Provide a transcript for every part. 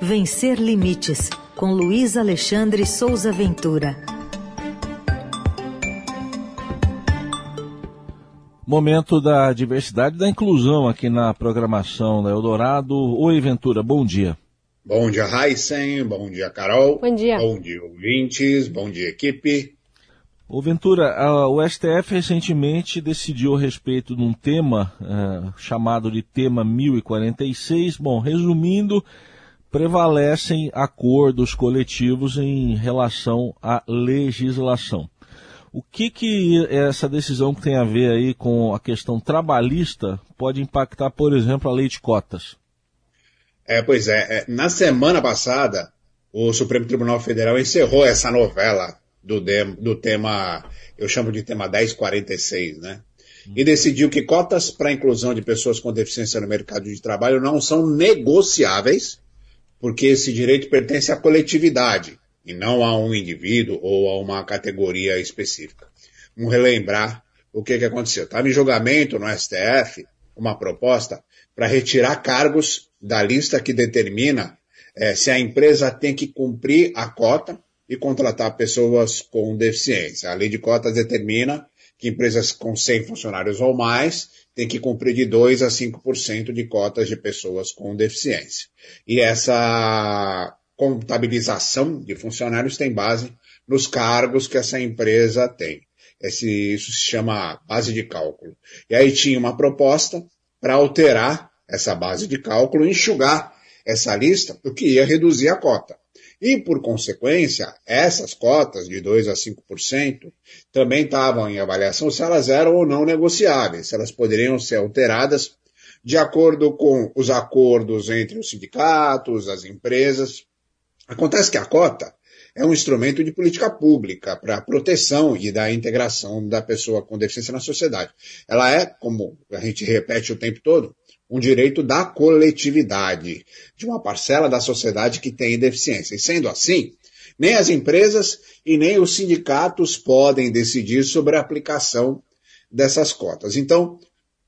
Vencer Limites, com Luiz Alexandre Souza Ventura. Momento da diversidade e da inclusão aqui na programação da Eldorado. Oi, Ventura, bom dia. Bom dia, Heisen. Bom dia, Carol. Bom dia. Bom dia, ouvintes. Bom dia, equipe. Ô Ventura, o STF recentemente decidiu a respeito de um tema uh, chamado de tema 1046. Bom, resumindo, prevalecem acordos coletivos em relação à legislação. O que que essa decisão que tem a ver aí com a questão trabalhista pode impactar, por exemplo, a lei de cotas? É, pois é, é na semana passada, o Supremo Tribunal Federal encerrou essa novela do, do tema, eu chamo de tema 1046, né? E decidiu que cotas para inclusão de pessoas com deficiência no mercado de trabalho não são negociáveis, porque esse direito pertence à coletividade e não a um indivíduo ou a uma categoria específica. Vamos relembrar o que, que aconteceu. Estava em julgamento no STF uma proposta para retirar cargos da lista que determina é, se a empresa tem que cumprir a cota e contratar pessoas com deficiência. A lei de cotas determina que empresas com 100 funcionários ou mais têm que cumprir de 2 a 5% de cotas de pessoas com deficiência. E essa contabilização de funcionários tem base nos cargos que essa empresa tem. Esse, isso se chama base de cálculo. E aí tinha uma proposta para alterar essa base de cálculo, enxugar essa lista, o que ia reduzir a cota. E, por consequência, essas cotas de 2 a 5% também estavam em avaliação se elas eram ou não negociáveis, se elas poderiam ser alteradas de acordo com os acordos entre os sindicatos, as empresas. Acontece que a cota é um instrumento de política pública para a proteção e da integração da pessoa com deficiência na sociedade. Ela é, como a gente repete o tempo todo, um direito da coletividade, de uma parcela da sociedade que tem deficiência. E sendo assim, nem as empresas e nem os sindicatos podem decidir sobre a aplicação dessas cotas. Então,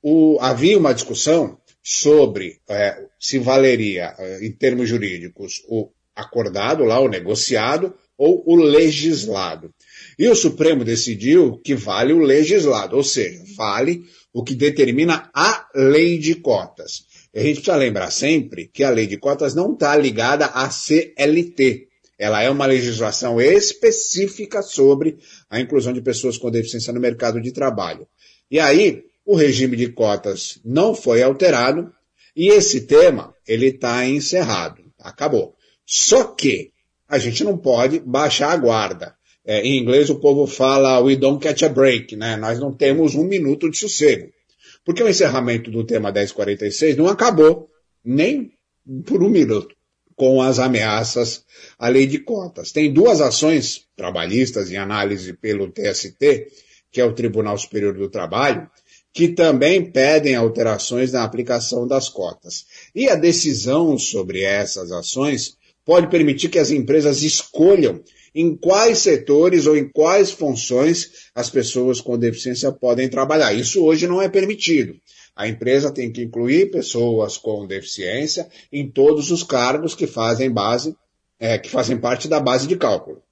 o, havia uma discussão sobre é, se valeria, é, em termos jurídicos, o acordado lá, o negociado, ou o legislado. E o Supremo decidiu que vale o legislado, ou seja, vale o que determina a lei de cotas. a gente precisa lembrar sempre que a lei de cotas não está ligada à CLT. Ela é uma legislação específica sobre a inclusão de pessoas com deficiência no mercado de trabalho. E aí, o regime de cotas não foi alterado e esse tema ele está encerrado. Acabou. Só que a gente não pode baixar a guarda. É, em inglês o povo fala we don't catch a break, né? Nós não temos um minuto de sossego. Porque o encerramento do tema 1046 não acabou nem por um minuto com as ameaças à lei de cotas. Tem duas ações trabalhistas em análise pelo TST, que é o Tribunal Superior do Trabalho, que também pedem alterações na aplicação das cotas. E a decisão sobre essas ações pode permitir que as empresas escolham em quais setores ou em quais funções as pessoas com deficiência podem trabalhar. Isso hoje não é permitido. A empresa tem que incluir pessoas com deficiência em todos os cargos que fazem base, é, que fazem parte da base de cálculo.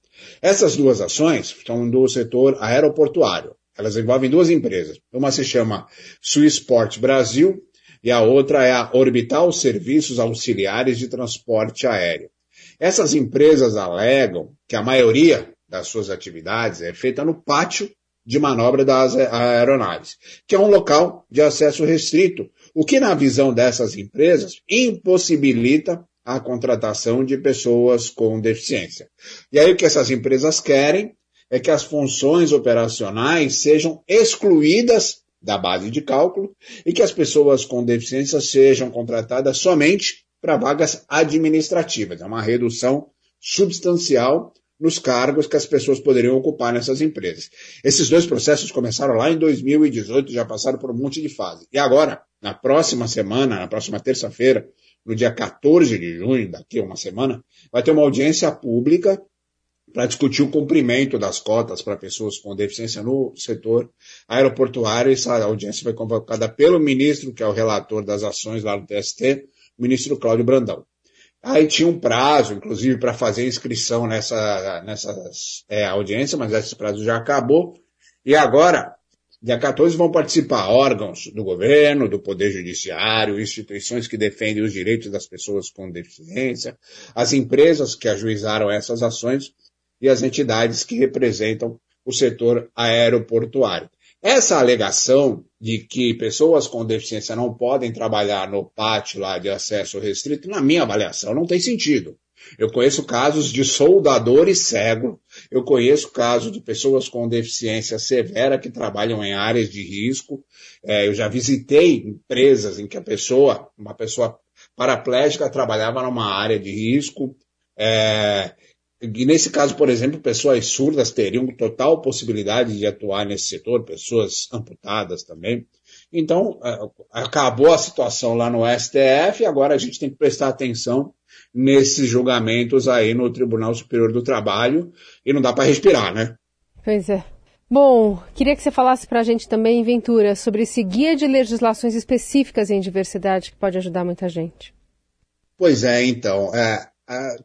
Essas duas ações são do setor aeroportuário. Elas envolvem duas empresas. Uma se chama Swissport Brasil e a outra é a Orbital Serviços Auxiliares de Transporte Aéreo. Essas empresas alegam que a maioria das suas atividades é feita no pátio de manobra das aeronaves, que é um local de acesso restrito, o que, na visão dessas empresas, impossibilita a contratação de pessoas com deficiência. E aí o que essas empresas querem é que as funções operacionais sejam excluídas da base de cálculo e que as pessoas com deficiência sejam contratadas somente para vagas administrativas. É uma redução substancial nos cargos que as pessoas poderiam ocupar nessas empresas. Esses dois processos começaram lá em 2018, já passaram por um monte de fase. E agora, na próxima semana, na próxima terça-feira, no dia 14 de junho, daqui a uma semana, vai ter uma audiência pública para discutir o cumprimento das cotas para pessoas com deficiência no setor aeroportuário. Essa audiência foi convocada pelo ministro, que é o relator das ações lá no TST, ministro Cláudio Brandão. Aí tinha um prazo, inclusive, para fazer inscrição nessa, nessas é, audiências, mas esse prazo já acabou. E agora, dia 14, vão participar órgãos do governo, do Poder Judiciário, instituições que defendem os direitos das pessoas com deficiência, as empresas que ajuizaram essas ações e as entidades que representam o setor aeroportuário. Essa alegação de que pessoas com deficiência não podem trabalhar no pátio lá de acesso restrito, na minha avaliação, não tem sentido. Eu conheço casos de soldadores cegos, eu conheço casos de pessoas com deficiência severa que trabalham em áreas de risco. É, eu já visitei empresas em que a pessoa, uma pessoa paraplégica, trabalhava numa área de risco. É, e nesse caso, por exemplo, pessoas surdas teriam total possibilidade de atuar nesse setor, pessoas amputadas também. Então, acabou a situação lá no STF, agora a gente tem que prestar atenção nesses julgamentos aí no Tribunal Superior do Trabalho e não dá para respirar, né? Pois é. Bom, queria que você falasse para a gente também, Ventura, sobre esse guia de legislações específicas em diversidade que pode ajudar muita gente. Pois é, então. É,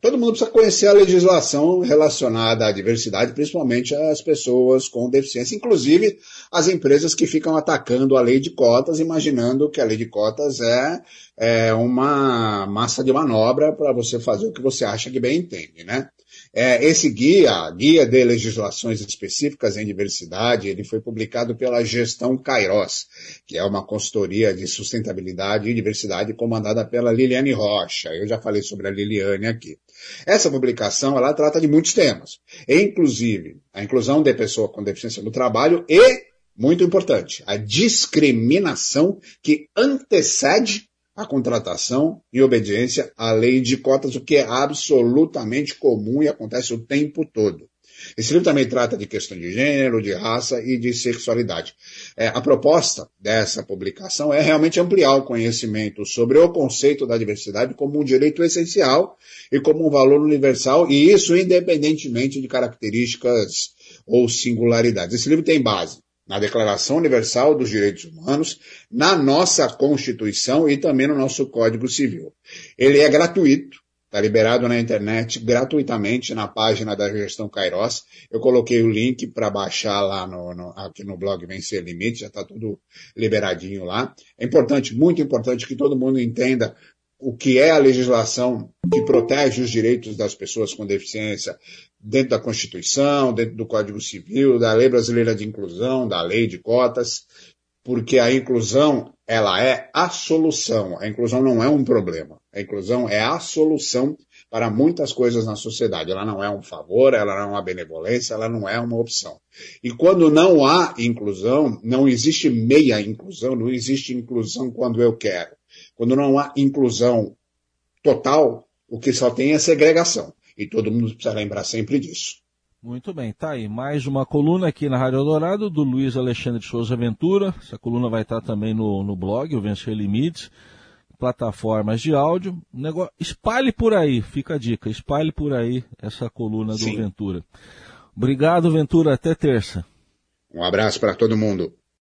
todo mundo precisa conhecer a legislação relacionada à diversidade, principalmente as pessoas com deficiência, inclusive as empresas que ficam atacando a lei de cotas, imaginando que a lei de cotas é, é uma massa de manobra para você fazer o que você acha que bem entende, né? É, esse guia, Guia de Legislações Específicas em Diversidade, ele foi publicado pela Gestão Kairos, que é uma consultoria de sustentabilidade e diversidade comandada pela Liliane Rocha. Eu já falei sobre a Liliane aqui. Essa publicação, ela trata de muitos temas, inclusive a inclusão de pessoa com deficiência no trabalho e, muito importante, a discriminação que antecede a contratação em obediência à lei de cotas, o que é absolutamente comum e acontece o tempo todo. Esse livro também trata de questão de gênero, de raça e de sexualidade. É, a proposta dessa publicação é realmente ampliar o conhecimento sobre o conceito da diversidade como um direito essencial e como um valor universal, e isso independentemente de características ou singularidades. Esse livro tem base na Declaração Universal dos Direitos Humanos, na nossa Constituição e também no nosso Código Civil. Ele é gratuito, está liberado na internet gratuitamente na página da Gestão Kairos. Eu coloquei o link para baixar lá no, no, aqui no blog Vencer Limite, já está tudo liberadinho lá. É importante, muito importante que todo mundo entenda o que é a legislação que protege os direitos das pessoas com deficiência dentro da Constituição, dentro do Código Civil, da Lei Brasileira de Inclusão, da Lei de Cotas, porque a inclusão, ela é a solução. A inclusão não é um problema. A inclusão é a solução para muitas coisas na sociedade. Ela não é um favor, ela não é uma benevolência, ela não é uma opção. E quando não há inclusão, não existe meia inclusão, não existe inclusão quando eu quero. Quando não há inclusão total, o que só tem é segregação. E todo mundo precisa lembrar sempre disso. Muito bem, tá aí. Mais uma coluna aqui na Rádio Dourado do Luiz Alexandre Souza Ventura. Essa coluna vai estar também no, no blog, o Vencer Limites, plataformas de áudio. Negócio... Espalhe por aí, fica a dica, espalhe por aí essa coluna do Sim. Ventura. Obrigado, Ventura. Até terça. Um abraço para todo mundo.